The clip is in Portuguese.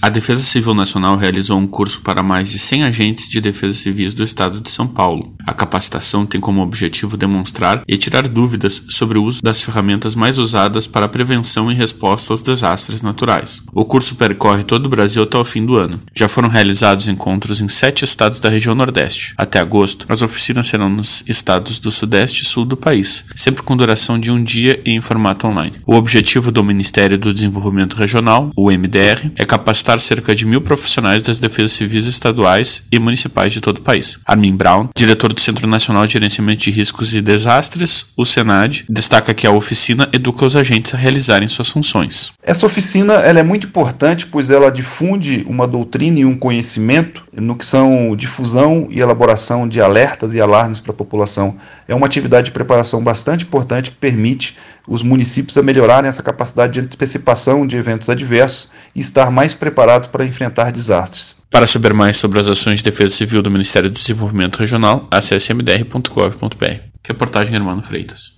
A Defesa Civil Nacional realizou um curso para mais de 100 agentes de defesa civis do estado de São Paulo. A capacitação tem como objetivo demonstrar e tirar dúvidas sobre o uso das ferramentas mais usadas para a prevenção e resposta aos desastres naturais. O curso percorre todo o Brasil até o fim do ano. Já foram realizados encontros em sete estados da região Nordeste. Até agosto, as oficinas serão nos estados do Sudeste e Sul do país, sempre com duração de um dia e em formato online. O objetivo do Ministério do Desenvolvimento Regional, o MDR, é capacitar cerca de mil profissionais das defesas civis estaduais e municipais de todo o país. Armin Brown, diretor do Centro Nacional de Gerenciamento de Riscos e Desastres, o Senad, destaca que a oficina educa os agentes a realizarem suas funções. Essa oficina ela é muito importante, pois ela difunde uma doutrina e um conhecimento no que são difusão e elaboração de alertas e alarmes para a população. É uma atividade de preparação bastante importante que permite os municípios a melhorarem essa capacidade de antecipação de eventos adversos e estar mais para enfrentar desastres. Para saber mais sobre as ações de defesa civil do Ministério do Desenvolvimento Regional, acesse mdr.gov.br. Reportagem Hermano Freitas.